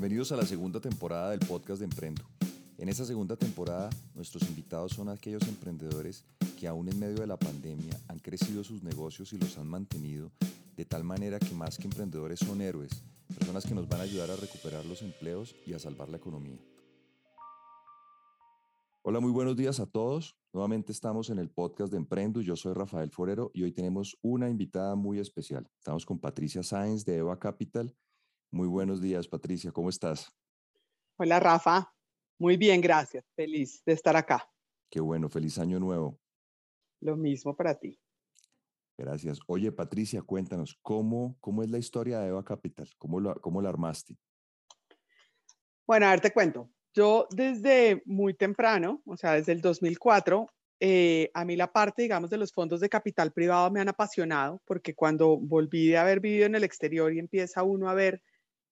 Bienvenidos a la segunda temporada del podcast de Emprendo. En esta segunda temporada, nuestros invitados son aquellos emprendedores que aún en medio de la pandemia han crecido sus negocios y los han mantenido de tal manera que más que emprendedores son héroes, personas que nos van a ayudar a recuperar los empleos y a salvar la economía. Hola, muy buenos días a todos. Nuevamente estamos en el podcast de Emprendo. Yo soy Rafael Forero y hoy tenemos una invitada muy especial. Estamos con Patricia Sáenz de Eva Capital muy buenos días, Patricia, ¿cómo estás? Hola, Rafa. Muy bien, gracias. Feliz de estar acá. Qué bueno, feliz año nuevo. Lo mismo para ti. Gracias. Oye, Patricia, cuéntanos, ¿cómo, cómo es la historia de Eva Capital? ¿Cómo, lo, ¿Cómo la armaste? Bueno, a ver, te cuento. Yo desde muy temprano, o sea, desde el 2004, eh, a mí la parte, digamos, de los fondos de capital privado me han apasionado, porque cuando volví de haber vivido en el exterior y empieza uno a ver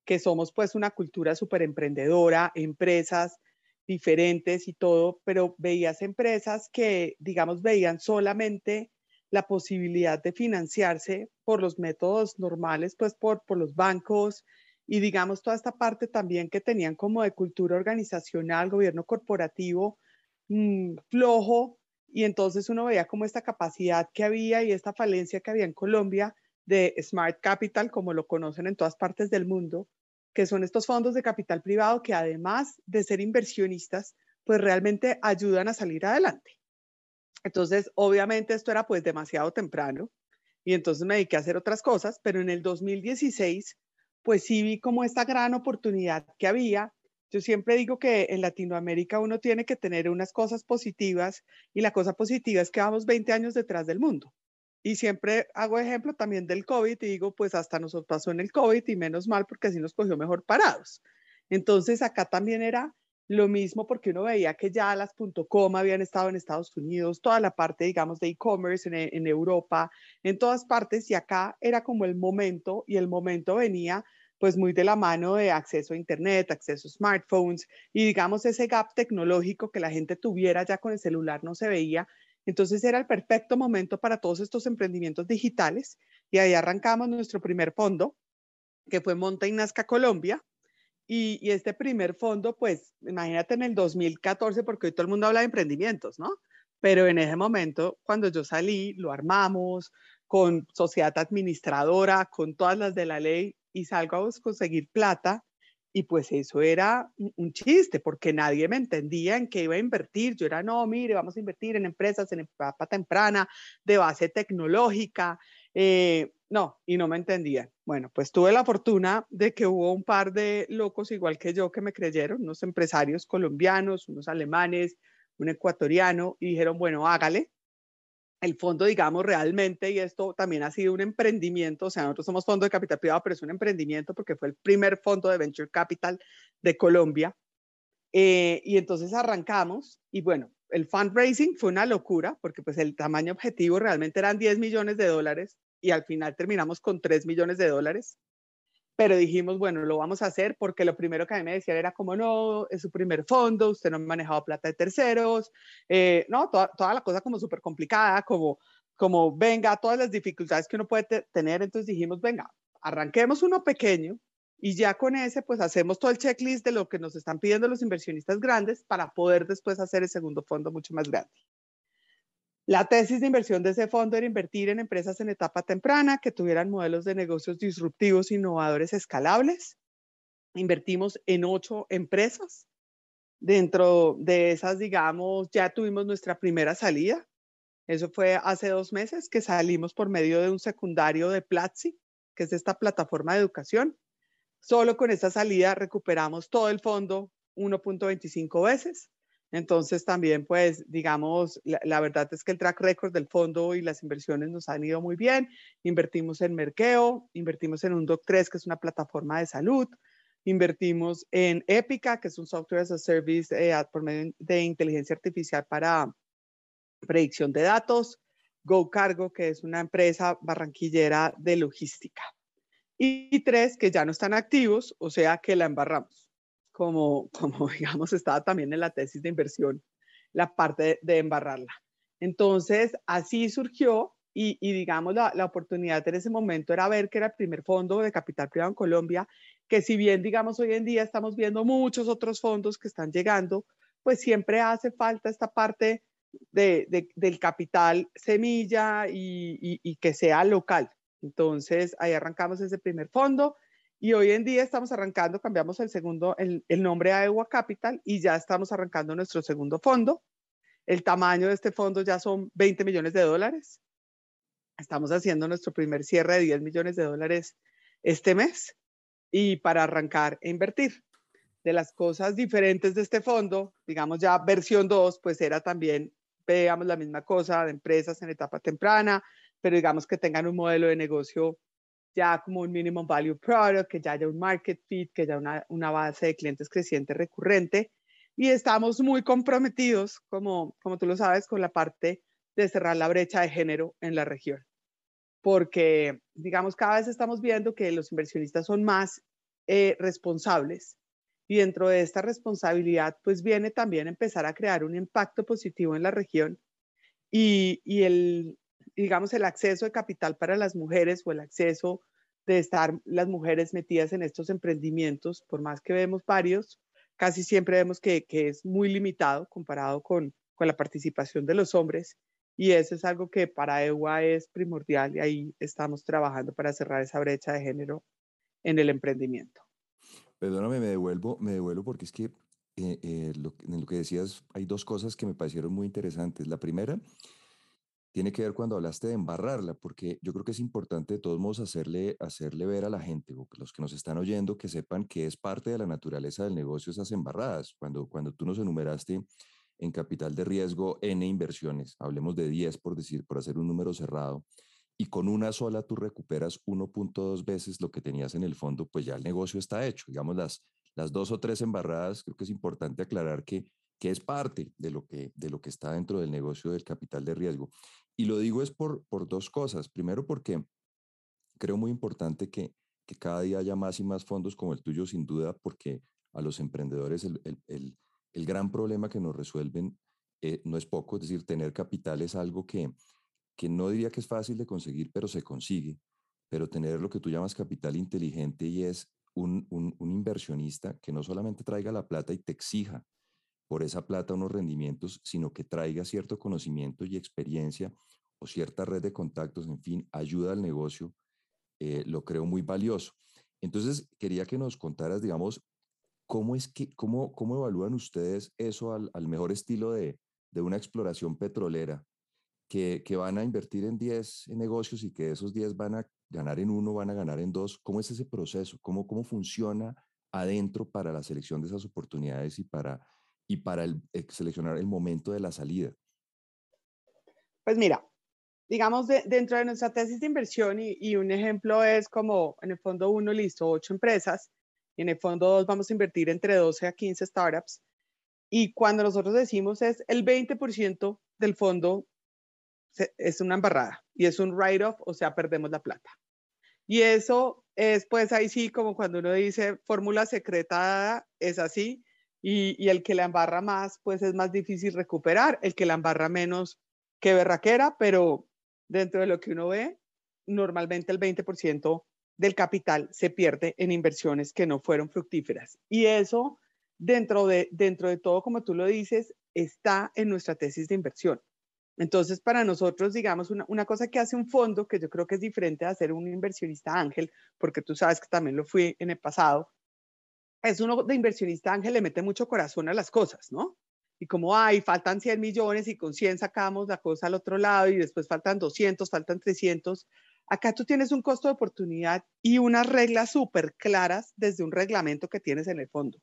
que somos pues una cultura súper emprendedora, empresas diferentes y todo, pero veías empresas que, digamos, veían solamente la posibilidad de financiarse por los métodos normales, pues por, por los bancos y digamos toda esta parte también que tenían como de cultura organizacional, gobierno corporativo mmm, flojo, y entonces uno veía como esta capacidad que había y esta falencia que había en Colombia de Smart Capital, como lo conocen en todas partes del mundo, que son estos fondos de capital privado que además de ser inversionistas, pues realmente ayudan a salir adelante. Entonces, obviamente esto era pues demasiado temprano y entonces me dediqué a hacer otras cosas, pero en el 2016 pues sí vi como esta gran oportunidad que había. Yo siempre digo que en Latinoamérica uno tiene que tener unas cosas positivas y la cosa positiva es que vamos 20 años detrás del mundo. Y siempre hago ejemplo también del COVID y digo, pues hasta nos pasó en el COVID y menos mal porque así nos cogió mejor parados. Entonces acá también era lo mismo porque uno veía que ya las .com habían estado en Estados Unidos, toda la parte, digamos, de e-commerce en, en, Europa, en todas partes, y acá era como el momento, y el momento venía pues muy de la mano de acceso a Internet, acceso a smartphones, y digamos ese gap tecnológico que la gente tuviera ya con el celular no se veía, entonces era el perfecto momento para todos estos emprendimientos digitales y ahí arrancamos nuestro primer fondo, que fue Monta y Colombia. Y, y, este primer fondo, pues imagínate en el 2014, porque hoy todo el mundo habla de emprendimientos, ¿no? Pero en ese momento, cuando yo salí, lo armamos con sociedad administradora, con todas las de la ley y salgo a conseguir plata y pues eso era un chiste, porque nadie me entendía en qué iba a invertir. Yo era, no, mire, vamos a invertir en empresas en etapa temprana, de base tecnológica. Eh, no, y no me entendían. Bueno, pues tuve la fortuna de que hubo un par de locos igual que yo que me creyeron, unos empresarios colombianos, unos alemanes, un ecuatoriano, y dijeron, bueno, hágale, el fondo, digamos, realmente, y esto también ha sido un emprendimiento, o sea, nosotros somos fondo de capital privado, pero es un emprendimiento porque fue el primer fondo de venture capital de Colombia. Eh, y entonces arrancamos y bueno, el fundraising fue una locura porque pues el tamaño objetivo realmente eran 10 millones de dólares y al final terminamos con 3 millones de dólares pero dijimos, bueno, lo vamos a hacer porque lo primero que a mí me decían era como, no, es su primer fondo, usted no ha manejado plata de terceros, eh, no, toda, toda, la cosa como súper complicada, como, como, venga, todas las dificultades que uno puede tener, entonces dijimos, venga, arranquemos uno pequeño y ya con ese, pues hacemos todo el checklist de lo que nos están pidiendo los inversionistas grandes para poder después hacer el segundo fondo mucho más grande. La tesis de inversión de ese fondo era invertir en empresas en etapa temprana que tuvieran modelos de negocios disruptivos, innovadores, escalables. Invertimos en ocho empresas. Dentro de esas, digamos, ya tuvimos nuestra primera salida. Eso fue hace dos meses que salimos por medio de un secundario de Platzi, que es esta plataforma de educación. Solo con esta salida recuperamos todo el fondo 1.25 veces entonces también, pues, digamos, la, verdad es que el track record del fondo y las inversiones nos han ido muy bien. Invertimos en Merkeo, invertimos en un Doc3, que es una plataforma de salud, invertimos en Epica, que es un software as a service eh, por medio de inteligencia artificial para predicción de datos, GoCargo, que es una empresa barranquillera de logística. Y tres, que ya no están activos, o sea que la embarramos como, digamos, estaba también en la tesis de inversión, la parte de, embarrarla. Entonces, así surgió y, y digamos, la, oportunidad en ese momento era ver que era el primer fondo de capital privado en Colombia que si bien, digamos, hoy en día estamos viendo muchos otros fondos que están llegando, pues siempre hace falta esta parte de, del capital semilla y, y, que sea local. Entonces, ahí arrancamos ese primer fondo y hoy en día estamos arrancando, cambiamos el segundo, el, el nombre a EWA Capital y ya estamos arrancando nuestro segundo fondo. El tamaño de este fondo ya son 20 millones de dólares. Estamos haciendo nuestro primer cierre de 10 millones de dólares este mes y para arrancar e invertir. De las cosas diferentes de este fondo, digamos ya versión 2, pues era también, veamos la misma cosa de empresas en etapa temprana, pero digamos que tengan un modelo de negocio ya como un minimum value product, que ya haya un market fit, que haya una, una base de clientes creciente recurrente. Y estamos muy comprometidos, como, como tú lo sabes, con la parte de cerrar la brecha de género en la región. Porque, digamos, cada vez estamos viendo que los inversionistas son más eh, responsables y dentro de esta responsabilidad, pues viene también empezar a crear un impacto positivo en la región y, y el, digamos, el acceso de capital para las mujeres o el acceso de estar las mujeres metidas en estos emprendimientos, por más que vemos varios, casi siempre vemos que, que es muy limitado comparado con, con, la participación de los hombres. Y eso es algo que para EWA es primordial y ahí estamos trabajando para cerrar esa brecha de género en el emprendimiento. Perdóname, me devuelvo, me devuelvo porque es que eh, eh, lo, en lo que decías hay dos cosas que me parecieron muy interesantes. La primera tiene que ver cuando hablaste de embarrarla, porque yo creo que es importante de todos modos hacerle, hacerle ver a la gente, o los que nos están oyendo, que sepan que es parte de la naturaleza del negocio esas embarradas. Cuando, cuando tú nos enumeraste en capital de riesgo N inversiones, hablemos de 10 por decir, por hacer un número cerrado, y con una sola tú recuperas 1.2 veces lo que tenías en el fondo, pues ya el negocio está hecho. Digamos, las, las dos o tres embarradas, creo que es importante aclarar que, que es parte de lo que, de lo que está dentro del negocio del capital de riesgo. Y lo digo es por, por dos cosas. Primero, porque creo muy importante que, que cada día haya más y más fondos como el tuyo, sin duda, porque a los emprendedores el, el, el, gran problema que nos resuelven eh, no es poco, es decir, tener capital es algo que, que no diría que es fácil de conseguir, pero se consigue. Pero tener lo que tú llamas capital inteligente y es un, un inversionista que no solamente traiga la plata y te exija por esa plata unos rendimientos, sino que traiga cierto conocimiento y experiencia o cierta red de contactos, en fin, ayuda al negocio, eh, lo creo muy valioso. Entonces, quería que nos contaras, digamos, cómo es que, cómo, cómo evalúan ustedes eso al, al mejor estilo de, de, una exploración petrolera, que, que van a invertir en 10 negocios y que esos 10 van a ganar en uno, van a ganar en dos. ¿Cómo es ese proceso? ¿Cómo, cómo funciona adentro para la selección de esas oportunidades y para y para el, eh, seleccionar el momento de la salida? Pues mira, digamos, dentro de nuestra tesis de inversión y, y, un ejemplo es como en el fondo uno, listo, ocho empresas, y en el fondo dos vamos a invertir entre 12 a 15 startups. Y cuando nosotros decimos es el 20% del fondo es una embarrada y es un write-off, o sea, perdemos la plata. Y eso es pues ahí sí como cuando uno dice fórmula secreta, es así, y, el que la embarra más, pues es más difícil recuperar, el que la embarra menos que berraquera, pero dentro de lo que uno ve, normalmente el 20% del capital se pierde en inversiones que no fueron fructíferas. Y eso, dentro de, dentro de todo, como tú lo dices, está en nuestra tesis de inversión. Entonces, para nosotros, digamos, una, una, cosa que hace un fondo, que yo creo que es diferente de hacer un inversionista ángel, porque tú sabes que también lo fui en el pasado, es uno de inversionista ángel, le mete mucho corazón a las cosas, ¿no? Y como, ay, faltan 100 millones y con 100 sacamos la cosa al otro lado y después faltan 200, faltan 300. Acá tú tienes un costo de oportunidad y unas reglas súper claras desde un reglamento que tienes en el fondo.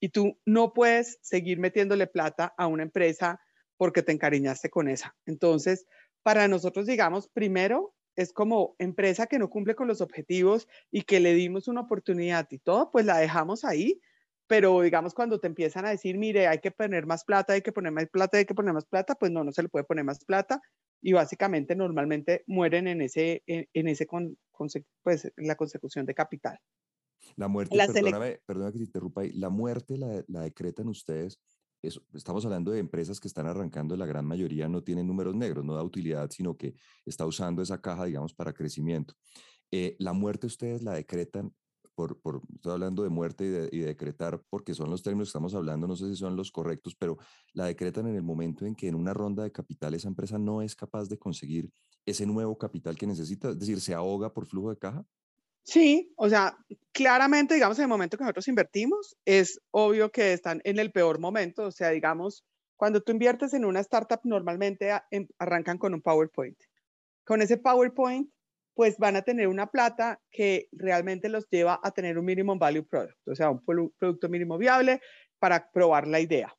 Y tú no puedes seguir metiéndole plata a una empresa porque te encariñaste con esa. Entonces, para nosotros, digamos, primero es como empresa que no cumple con los objetivos y que le dimos una oportunidad y todo, pues la dejamos ahí. Pero digamos, cuando te empiezan a decir, mire, hay que poner más plata, hay que poner más plata, hay que poner más plata, pues no, no se le puede poner más plata. Y básicamente normalmente mueren en ese, en, ese con, pues, la consecución de capital. La muerte, perdóname, perdóname que te interrumpa ahí, la muerte la, la decretan ustedes estamos hablando de empresas que están arrancando, la gran mayoría no tienen números negros, no da utilidad, sino que está usando esa caja, digamos, para crecimiento. Eh, la muerte ustedes la decretan por, por estoy hablando de muerte y de, y decretar, porque son los términos que estamos hablando, no sé si son los correctos, pero la decretan en el momento en que en una ronda de capital esa empresa no es capaz de conseguir ese nuevo capital que necesita, es decir, se ahoga por flujo de caja. Sí, o sea, claramente, digamos, en el momento que nosotros invertimos, es obvio que están en el peor momento, o sea, digamos, cuando tú inviertes en una startup, normalmente em, arrancan con un PowerPoint. Con ese PowerPoint, pues van a tener una plata que realmente los lleva a tener un minimum value product, o sea, un producto mínimo viable para probar la idea.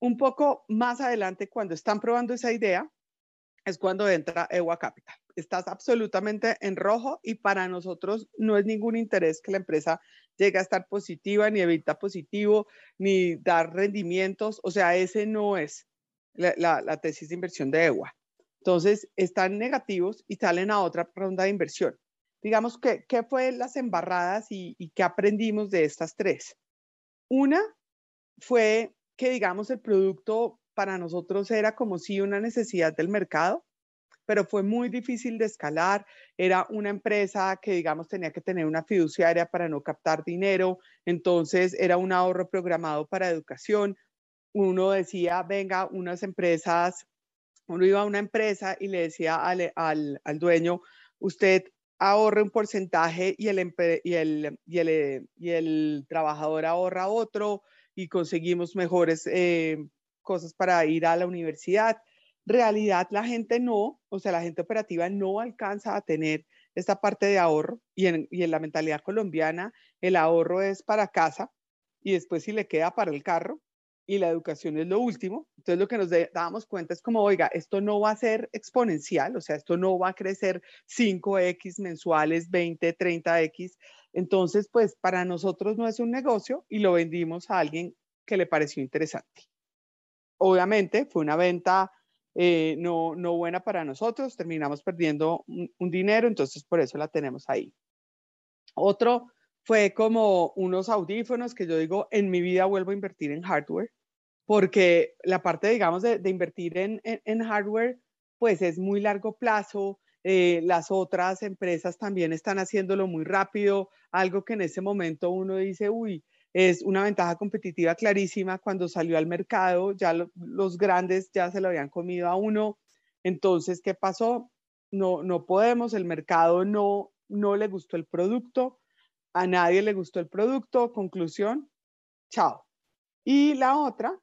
Un poco más adelante, cuando están probando esa idea, es cuando entra EWA Capital. Estás absolutamente en rojo y para nosotros no es ningún interés que la empresa llegue a estar positiva, ni evita positivo, ni dar rendimientos. O sea, ese no es la, tesis de inversión de EWA. Entonces, están negativos y salen a otra ronda de inversión. Digamos, que, ¿qué fue las embarradas y qué aprendimos de estas tres? Una fue que, digamos, el producto para nosotros era como si una necesidad del mercado, pero fue muy difícil de escalar. Era una empresa que, digamos, tenía que tener una fiduciaria para no captar dinero, entonces era un ahorro programado para educación. Uno decía, venga, unas empresas, uno iba a una empresa y le decía al, al, al dueño, usted ahorre un porcentaje y el, y el, y el, y el trabajador ahorra otro y conseguimos mejores eh, cosas para ir a la universidad. Realidad, la gente no, o sea, la gente operativa no alcanza a tener esta parte de ahorro y en, y en la mentalidad colombiana el ahorro es para casa y después si le queda para el carro y la educación es lo último. Entonces lo que nos dábamos cuenta es como, oiga, esto no va a ser exponencial, o sea, esto no va a crecer 5X mensuales, 20, 30X. Entonces, pues para nosotros no es un negocio y lo vendimos a alguien que le pareció interesante. Obviamente fue una venta eh, no, no buena para nosotros, terminamos perdiendo un, dinero, entonces por eso la tenemos ahí. Otro fue como unos audífonos que yo digo, en mi vida vuelvo a invertir en hardware, porque la parte, digamos, de, invertir en, en, hardware, pues es muy largo plazo. Eh, las otras empresas también están haciéndolo muy rápido, algo que en ese momento uno dice, uy, es una ventaja competitiva clarísima. Cuando salió al mercado, ya los grandes ya se lo habían comido a uno. Entonces, ¿qué pasó? No, no podemos, el mercado no, no le gustó el producto, a nadie le gustó el producto. Conclusión, chao. Y la otra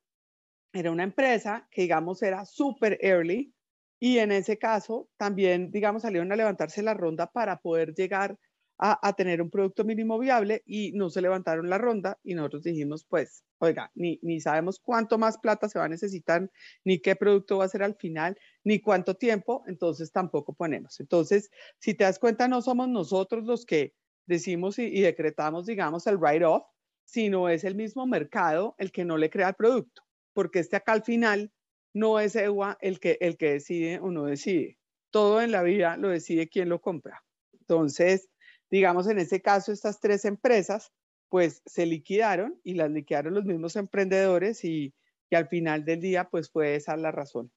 era una empresa que, digamos, era súper early y en ese caso también, digamos, salieron a levantarse la ronda para poder llegar a, tener un producto mínimo viable y no se levantaron la ronda y nosotros dijimos, pues, oiga, ni, ni sabemos cuánto más plata se va a necesitar, ni qué producto va a ser al final, ni cuánto tiempo, entonces tampoco ponemos. Entonces, si te das cuenta, no somos nosotros los que decimos y, decretamos, digamos, el write-off, sino es el mismo mercado el que no le crea el producto, porque este acá al final no es EWA el que, el que decide o no decide. Todo en la vida lo decide quien lo compra. Entonces, digamos, en ese caso, estas tres empresas, pues se liquidaron y las liquidaron los mismos emprendedores y, que al final del día, pues fue esa la razón.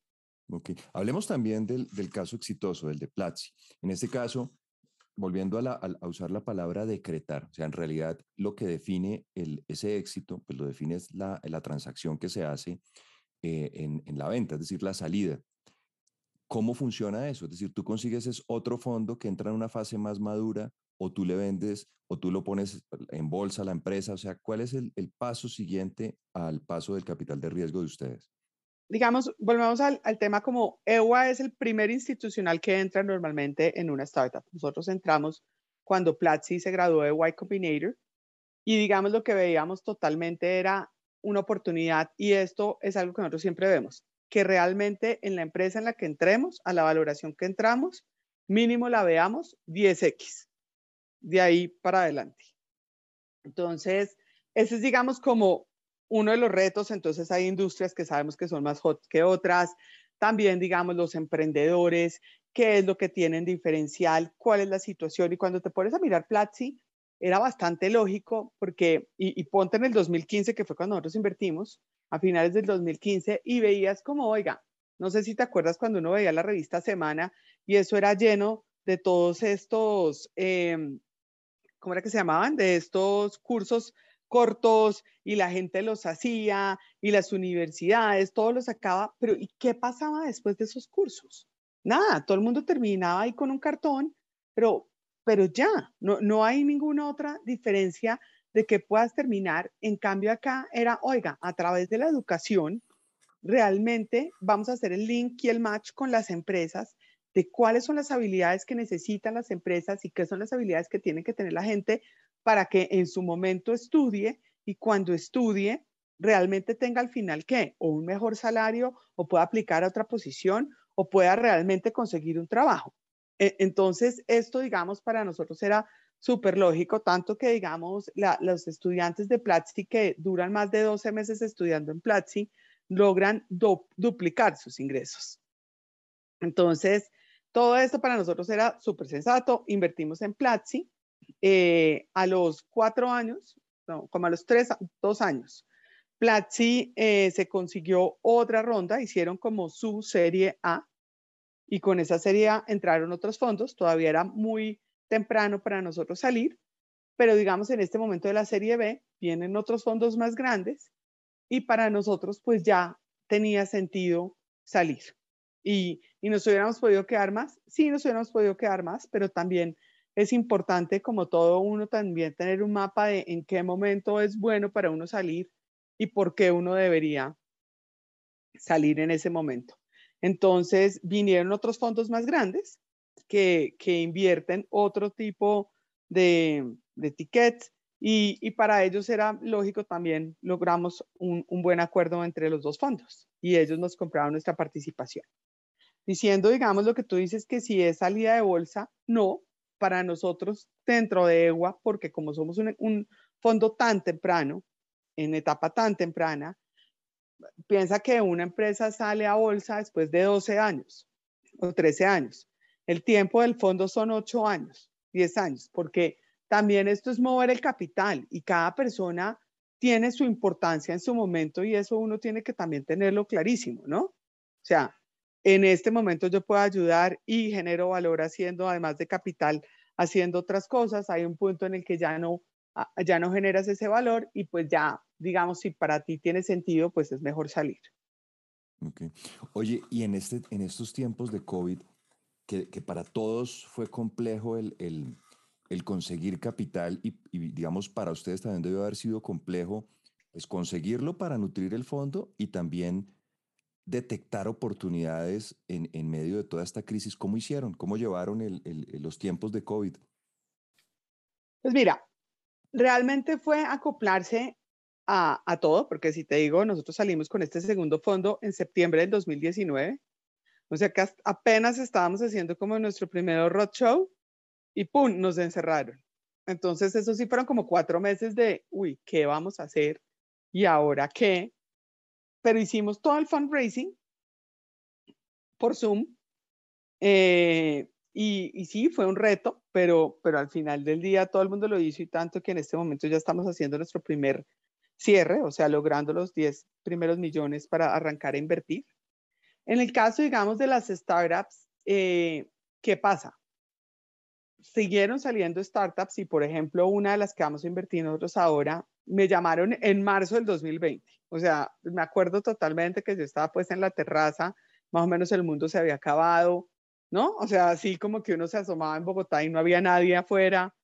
Hablemos también del, del caso exitoso, del de Platzi. En este caso, volviendo a, a, usar la palabra decretar, o sea, en realidad lo que define el, ese éxito, pues lo define es la, la transacción que se hace eh, en, en, la venta, es decir, la salida. ¿Cómo funciona eso? Es decir, tú consigues es otro fondo que entra en una fase más madura o tú le vendes o tú lo pones en bolsa a la empresa? O sea, ¿cuál es el, paso siguiente al paso del capital de riesgo de ustedes? Digamos, volvemos al, tema como EWA es el primer institucional que entra normalmente en una startup. Nosotros entramos cuando Platzi se graduó de Y Combinator y digamos lo que veíamos totalmente era una oportunidad y esto es algo que nosotros siempre vemos, que realmente en la empresa en la que entremos, a la valoración que entramos, mínimo la veamos 10x de ahí para adelante. Entonces, ese es, digamos, como uno de los retos. Entonces, hay industrias que sabemos que son más hot que otras. También, digamos, los emprendedores, qué es lo que tienen diferencial, cuál es la situación. Y cuando te pones a mirar Platzi, era bastante lógico porque, y, y, ponte en el 2015, que fue cuando nosotros invertimos, a finales del 2015, y veías como, oiga, no sé si te acuerdas cuando uno veía la revista Semana y eso era lleno de todos estos eh, ¿cómo era que se llamaban? De estos cursos cortos y la gente los hacía y las universidades, todo lo sacaba, pero ¿y qué pasaba después de esos cursos? Nada, todo el mundo terminaba ahí con un cartón, pero, pero ya, no, no hay ninguna otra diferencia de que puedas terminar. En cambio acá era, oiga, a través de la educación, realmente vamos a hacer el link y el match con las empresas de cuáles son las habilidades que necesitan las empresas y qué son las habilidades que tiene que tener la gente para que en su momento estudie y cuando estudie realmente tenga al final qué, o un mejor salario o pueda aplicar a otra posición o pueda realmente conseguir un trabajo. E, entonces, esto, digamos, para nosotros era súper lógico, tanto que, digamos, los estudiantes de Platzi que duran más de 12 meses estudiando en Platzi, logran duplicar sus ingresos. Entonces, todo esto para nosotros era súper sensato. Invertimos en Platzi. Eh, a los cuatro años, como a los tres, dos años, Platzi eh, se consiguió otra ronda, hicieron como su serie A y con esa serie entraron otros fondos. Todavía era muy temprano para nosotros salir, pero digamos en este momento de la serie B vienen otros fondos más grandes y para nosotros pues ya tenía sentido salir. Y, y nos hubiéramos podido quedar más, sí nos hubiéramos podido quedar más, pero también es importante como todo uno también tener un mapa de en qué momento es bueno para uno salir y por qué uno debería salir en ese momento. Entonces vinieron otros fondos más grandes que, invierten otro tipo de, de tickets y, para ellos era lógico también, logramos un, buen acuerdo entre los dos fondos y ellos nos compraron nuestra participación. Diciendo, digamos, lo que tú dices, que si es salida de bolsa, no, para nosotros dentro de EGUA, porque como somos un, un fondo tan temprano, en etapa tan temprana, piensa que una empresa sale a bolsa después de 12 años o 13 años. El tiempo del fondo son 8 años, 10 años, porque también esto es mover el capital y cada persona tiene su importancia en su momento y eso uno tiene que también tenerlo clarísimo, ¿no? O sea, en este momento yo puedo ayudar y genero valor haciendo, además de capital, haciendo otras cosas. Hay un punto en el que ya no, ah, ya no generas ese valor y pues ya, digamos, si para ti tiene sentido, pues es mejor salir. Oye, y en, este, en estos tiempos de COVID, que, que para todos fue complejo el, el, el conseguir capital y, digamos, para ustedes también debe haber sido complejo, pues conseguirlo para nutrir el fondo y también detectar oportunidades en, en medio de toda esta crisis. ¿Cómo hicieron? ¿Cómo llevaron el, los tiempos de COVID? Pues mira, realmente fue acoplarse a, a, todo, porque si te digo, nosotros salimos con este segundo fondo en septiembre del 2019, o sea que apenas estábamos haciendo como nuestro primer roadshow y ¡pum! nos encerraron. Entonces, eso sí fueron como cuatro meses de, uy, ¿qué vamos a hacer? ¿Y ahora qué? Pero hicimos todo el fundraising por Zoom. Eh, y, y, sí, fue un reto, pero, pero al final del día todo el mundo lo hizo y tanto que en este momento ya estamos haciendo nuestro primer cierre, o sea, logrando los 10 primeros millones para arrancar a invertir. En el caso, digamos, de las startups, eh, ¿qué pasa? siguieron saliendo startups y, por ejemplo, una de las que vamos a invertir nosotros ahora, me llamaron en marzo del 2020. O sea, me acuerdo totalmente que yo estaba pues en la terraza, más o menos el mundo se había acabado, ¿no? O sea, así como que uno se asomaba en Bogotá y no había nadie afuera.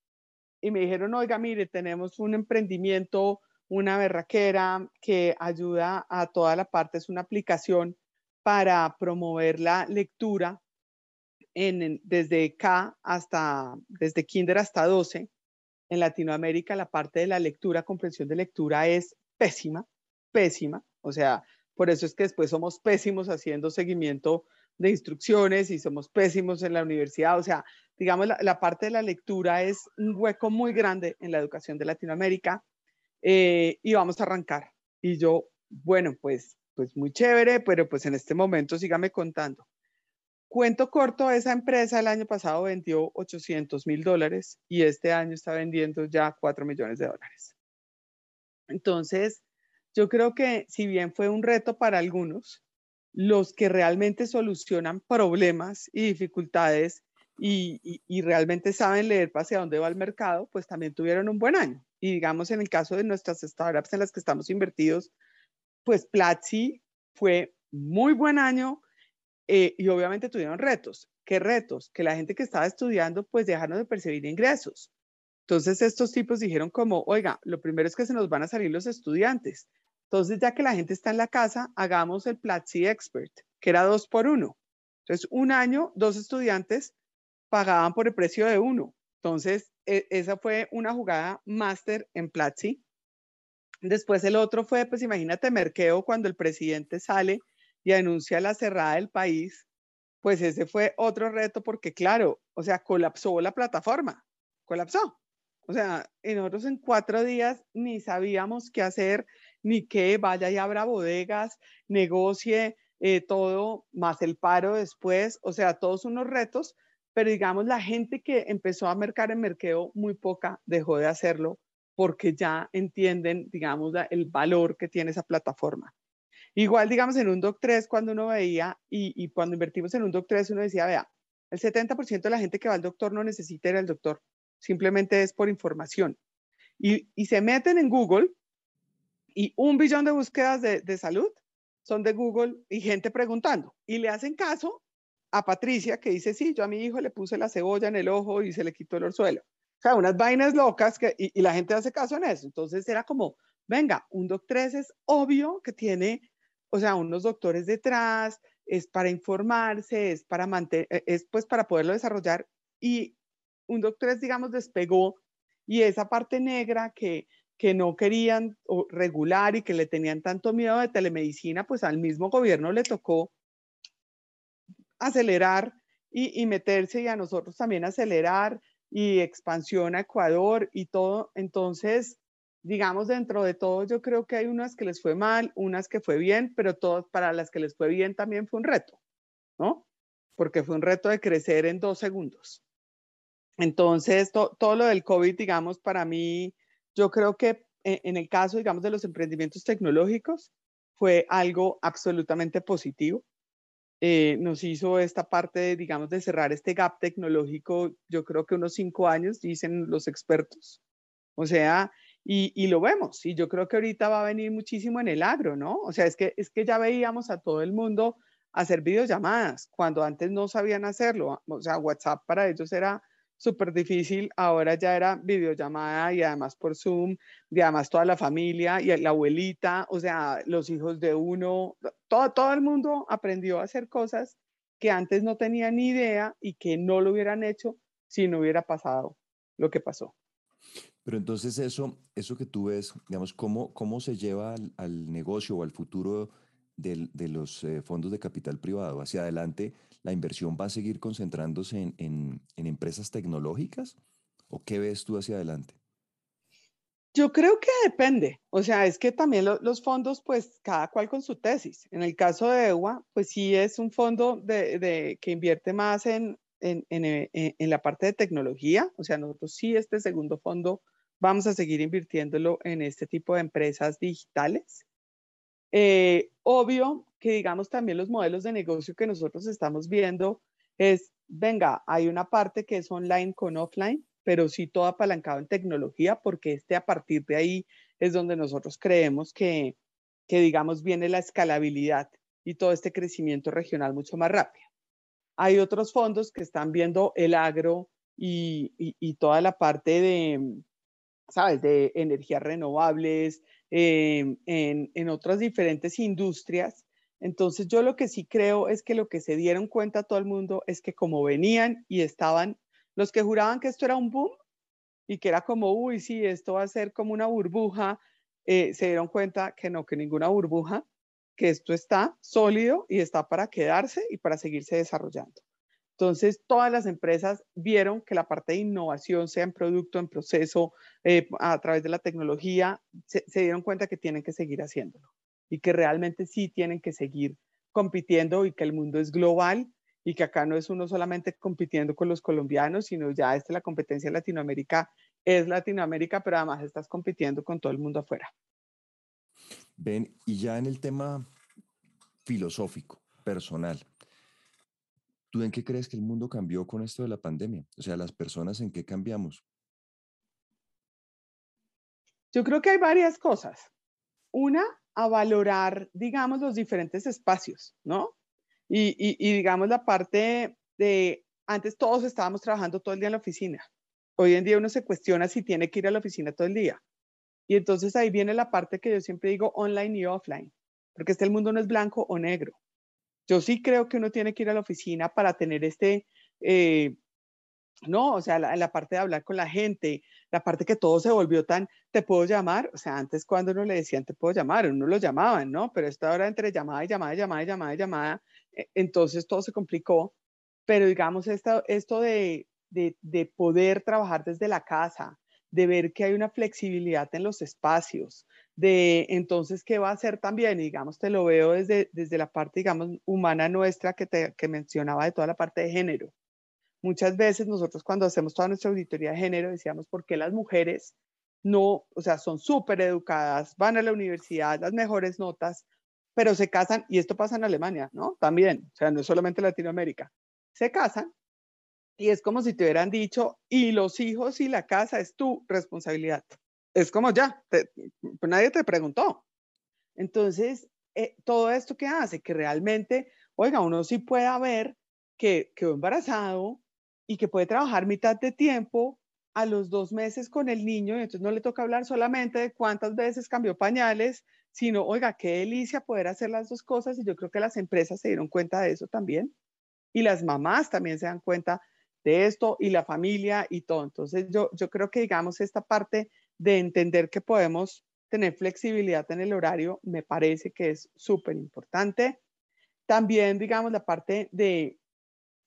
Y me dijeron, oiga, mire, tenemos un emprendimiento, una berraquera que ayuda a toda la parte, es una aplicación para promover la lectura desde K hasta, desde kinder hasta 12, en Latinoamérica la parte de la lectura, comprensión de lectura es pésima, pésima. O sea, por eso es que después somos pésimos haciendo seguimiento de instrucciones y somos pésimos en la universidad. O sea, digamos, la, parte de la lectura es un hueco muy grande en la educación de Latinoamérica eh, y vamos a arrancar. Y yo, bueno, pues, pues muy chévere, pero pues en este momento sígame contando. Cuento corto, esa empresa el año pasado vendió 800 mil dólares y este año está vendiendo ya 4 millones de dólares. Entonces, yo creo que si bien fue un reto para algunos, los que realmente solucionan problemas y dificultades y, y, realmente saben leer hacia dónde va el mercado, pues también tuvieron un buen año. Y digamos, en el caso de nuestras startups en las que estamos invertidos, pues Platzi fue muy buen año eh, y obviamente tuvieron retos. ¿Qué retos? Que la gente que estaba estudiando, pues dejaron de percibir ingresos. Entonces estos tipos dijeron como, oiga, lo primero es que se nos van a salir los estudiantes. Entonces, ya que la gente está en la casa, hagamos el Platzi Expert, que era dos por uno. Entonces, un año, dos estudiantes pagaban por el precio de uno. Entonces, e, esa fue una jugada máster en Platzi. Después el otro fue, pues imagínate, Merkeo, cuando el presidente sale y anuncia la cerrada del país, pues ese fue otro reto porque, claro, o sea, colapsó la plataforma, colapsó. O sea, y nosotros en cuatro días ni sabíamos qué hacer, ni qué, vaya y abra bodegas, negocie eh, todo, más el paro después, o sea, todos unos retos pero digamos la gente que empezó a mercar en merqueo, muy poca dejó de hacerlo porque ya entienden, digamos, el valor que tiene esa plataforma. Igual, digamos, en un Doc 3, cuando uno veía, y, cuando invertimos en un Doc 3, uno decía, vea, el 70% de la gente que va al doctor no necesita ir al doctor, simplemente es por información. Y, se meten en Google y un billón de búsquedas de, de salud son de Google y gente preguntando y le hacen caso a Patricia que dice, sí, yo a mi hijo le puse la cebolla en el ojo y se le quitó el orzuelo. O sea, unas vainas locas que, y, la gente hace caso en eso. Entonces era como, venga, un doc 3 es obvio que tiene, o sea, unos doctores detrás, es para informarse, es para mantener, es pues para poderlo desarrollar. Y un doc 3, digamos, despegó y esa parte negra que, que no querían regular y que le tenían tanto miedo de telemedicina, pues al mismo gobierno le tocó acelerar y, meterse y a nosotros también acelerar y expansión a Ecuador y todo. Entonces, digamos, dentro de todo, yo creo que hay unas que les fue mal, unas que fue bien, pero todas para las que les fue bien también fue un reto, ¿no? Porque fue un reto de crecer en dos segundos. Entonces, todo lo del COVID, digamos, para mí, yo creo que en, en el caso, digamos, de los emprendimientos tecnológicos, fue algo absolutamente positivo. Eh, nos hizo esta parte, digamos, de cerrar este gap tecnológico, yo creo que unos cinco años, dicen los expertos. O sea, y, y, lo vemos, y yo creo que ahorita va a venir muchísimo en el agro, ¿no? O sea, es que, es que ya veíamos a todo el mundo hacer videollamadas cuando antes no sabían hacerlo. O sea, WhatsApp para ellos era súper difícil, ahora ya era videollamada y además por Zoom, y además toda la familia y la abuelita, o sea, los hijos de uno, todo, todo el mundo aprendió a hacer cosas que antes no tenían ni idea y que no lo hubieran hecho si no hubiera pasado lo que pasó. Pero entonces eso, eso que tú ves, digamos, ¿cómo, cómo se lleva al, negocio o al futuro de los eh, fondos de capital privado hacia adelante? la inversión va a seguir concentrándose en, empresas tecnológicas? ¿O qué ves tú hacia adelante? Yo creo que depende. O sea, es que también los fondos, pues cada cual con su tesis. En el caso de EWA, pues sí es un fondo de, que invierte más en, en, en, la parte de tecnología. O sea, nosotros sí, este segundo fondo, vamos a seguir invirtiéndolo en este tipo de empresas digitales. Eh, obvio que digamos también los modelos de negocio que nosotros estamos viendo es, venga, hay una parte que es online con offline, pero sí todo apalancado en tecnología, porque este a partir de ahí es donde nosotros creemos que, que digamos, viene la escalabilidad y todo este crecimiento regional mucho más rápido. Hay otros fondos que están viendo el agro y, y, y toda la parte de, ¿sabes?, de energías renovables, Em, en, en otras diferentes industrias. Entonces yo lo que sí creo es que lo que se dieron cuenta todo el mundo es que como venían y estaban, los que juraban que esto era un boom y que era como, uy, sí, esto va a ser como una burbuja, eh, se dieron cuenta que no, que ninguna burbuja, que esto está sólido y está para quedarse y para seguirse desarrollando. Entonces, todas las empresas vieron que la parte de innovación, sea en producto, en proceso, eh, a través de la tecnología, se, dieron cuenta que tienen que seguir haciéndolo y que realmente sí tienen que seguir compitiendo y que el mundo es global y que acá no es uno solamente compitiendo con los colombianos, sino ya es la competencia en Latinoamérica es Latinoamérica, pero además estás compitiendo con todo el mundo afuera. Ven, y ya en el tema filosófico, personal, ¿Tú en qué crees que el mundo cambió con esto de la pandemia? O sea, las personas en qué cambiamos. Yo creo que hay varias cosas. Una, a valorar, digamos, los diferentes espacios, ¿no? Y, digamos la parte de, antes todos estábamos trabajando todo el día en la oficina. Hoy en día uno se cuestiona si tiene que ir a la oficina todo el día. Y entonces ahí viene la parte que yo siempre digo online y offline, porque este el mundo no es blanco o negro. Yo sí creo que uno tiene que ir a la oficina para tener este, eh, no, o sea, la, la, parte de hablar con la gente, la parte que todo se volvió tan, te puedo llamar, o sea, antes cuando uno le decían te puedo llamar, uno lo llamaban, ¿no? Pero esta hora entre llamada y llamada y llamada y llamada y llamada, e, entonces todo se complicó. Pero digamos, esto, esto de poder trabajar desde la casa, de ver que hay una flexibilidad en los espacios, de entonces qué va a hacer también, digamos, te lo veo desde, desde la parte, digamos, humana nuestra que, te, que mencionaba de toda la parte de género. Muchas veces nosotros cuando hacemos toda nuestra auditoría de género decíamos, ¿por qué las mujeres no, o sea, son súper educadas, van a la universidad, las mejores notas, pero se casan, y esto pasa en Alemania, ¿no? También, o sea, no es solamente Latinoamérica, se casan y es como si te hubieran dicho, y los hijos y la casa es tu responsabilidad. Es como ya, pues nadie te preguntó. Entonces, eh, todo esto que hace que realmente, oiga, uno sí pueda ver que quedó embarazado y que puede trabajar mitad de tiempo a los dos meses con el niño, y entonces no le toca hablar solamente de cuántas veces cambió pañales, sino, oiga, qué delicia poder hacer las dos cosas, y yo creo que las empresas se dieron cuenta de eso también, y las mamás también se dan cuenta de esto y la familia y todo. Entonces yo, yo creo que digamos esta parte de entender que podemos tener flexibilidad en el horario me parece que es súper importante. También digamos la parte de,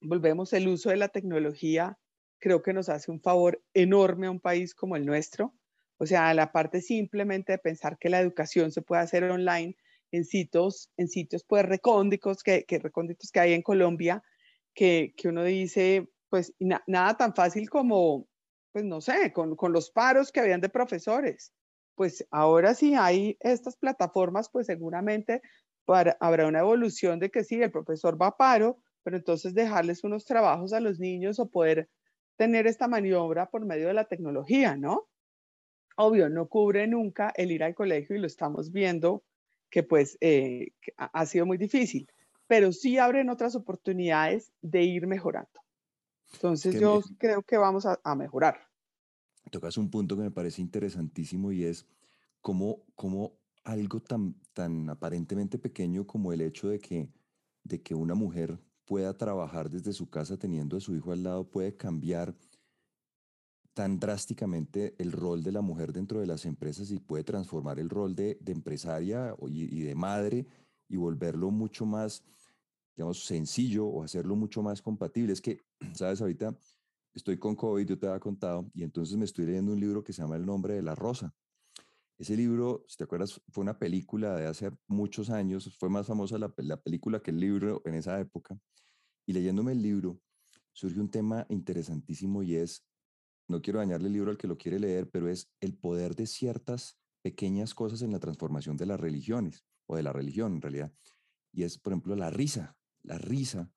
volvemos, el uso de la tecnología, creo que nos hace un favor enorme a un país como el nuestro. O sea, la parte simplemente de pensar que la educación se puede hacer online en sitios, en sitios pues recónditos que, que recónditos que hay en Colombia, que, que uno dice, pues nada tan fácil como, pues no sé, con, con, los paros que habían de profesores. Pues ahora sí hay estas plataformas, pues seguramente habrá una evolución de que sí, el profesor va a paro, pero entonces dejarles unos trabajos a los niños o poder tener esta maniobra por medio de la tecnología, ¿no? Obvio, no cubre nunca el ir al colegio y lo estamos viendo que pues eh, ha sido muy difícil, pero sí abren otras oportunidades de ir mejorando. Entonces yo creo que vamos a, mejorar. Tocas un punto que me parece interesantísimo y es cómo, cómo algo tan, tan aparentemente pequeño como el hecho de que, de que una mujer pueda trabajar desde su casa teniendo a su hijo al lado puede cambiar tan drásticamente el rol de la mujer dentro de las empresas y puede transformar el rol de, de empresaria y, y de madre y volverlo mucho más digamos, sencillo o hacerlo mucho más compatible. Es que, sabes, ahorita estoy con COVID, yo te había contado, y entonces me estoy leyendo un libro que se llama El nombre de la rosa. Ese libro, si te acuerdas, fue una película de hace muchos años, fue más famosa la, la película que el libro en esa época. Y leyéndome el libro, surge un tema interesantísimo y es, no quiero dañarle el libro al que lo quiere leer, pero es el poder de ciertas pequeñas cosas en la transformación de las religiones, o de la religión en realidad. Y es, por ejemplo, la risa la risa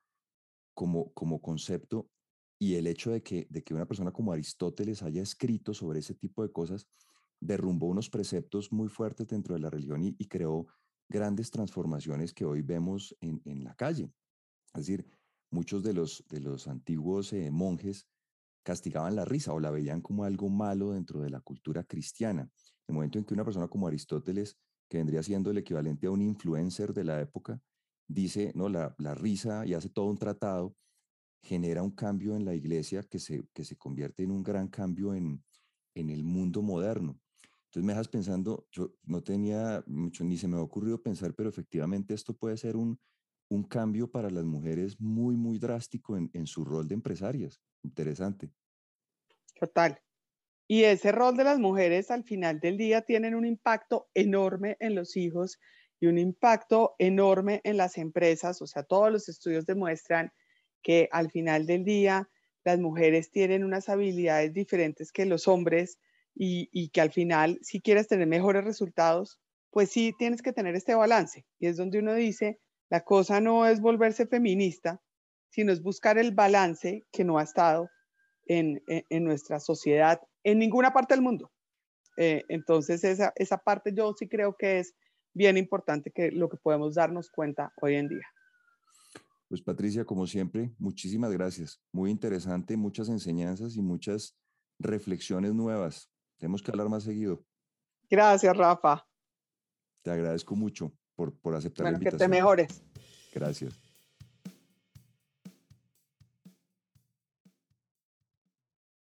como, como concepto y el hecho de que, de que una persona como Aristóteles haya escrito sobre ese tipo de cosas derrumbó unos preceptos muy fuertes dentro de la religión y, creó grandes transformaciones que hoy vemos en, en, la calle. Es decir, muchos de los, de los antiguos eh, monjes castigaban la risa o la veían como algo malo dentro de la cultura cristiana. El momento en que una persona como Aristóteles, que vendría siendo el equivalente a un influencer de la época, dice, no, la, la, risa y hace todo un tratado, genera un cambio en la iglesia que se, que se convierte en un gran cambio en, en el mundo moderno. Entonces me dejas pensando, yo no tenía mucho, ni se me ha ocurrido pensar, pero efectivamente esto puede ser un, un cambio para las mujeres muy, muy drástico en, en su rol de empresarias. Interesante. Total. Y ese rol de las mujeres al final del día tienen un impacto enorme en los hijos y un impacto enorme en las empresas. O sea, todos los estudios demuestran que al final del día las mujeres tienen unas habilidades diferentes que los hombres y, que al final, si quieres tener mejores resultados, pues sí tienes que tener este balance. Y es donde uno dice, la cosa no es volverse feminista, sino es buscar el balance que no ha estado en, nuestra sociedad en ninguna parte del mundo. Eh, entonces, esa, esa parte yo sí creo que es bien importante que lo que podemos darnos cuenta hoy en día. Pues Patricia, como siempre, muchísimas gracias. Muy interesante, muchas enseñanzas y muchas reflexiones nuevas. Tenemos que hablar más seguido. Gracias, Rafa. Te agradezco mucho por, por aceptar la invitación. Que te mejores. Gracias.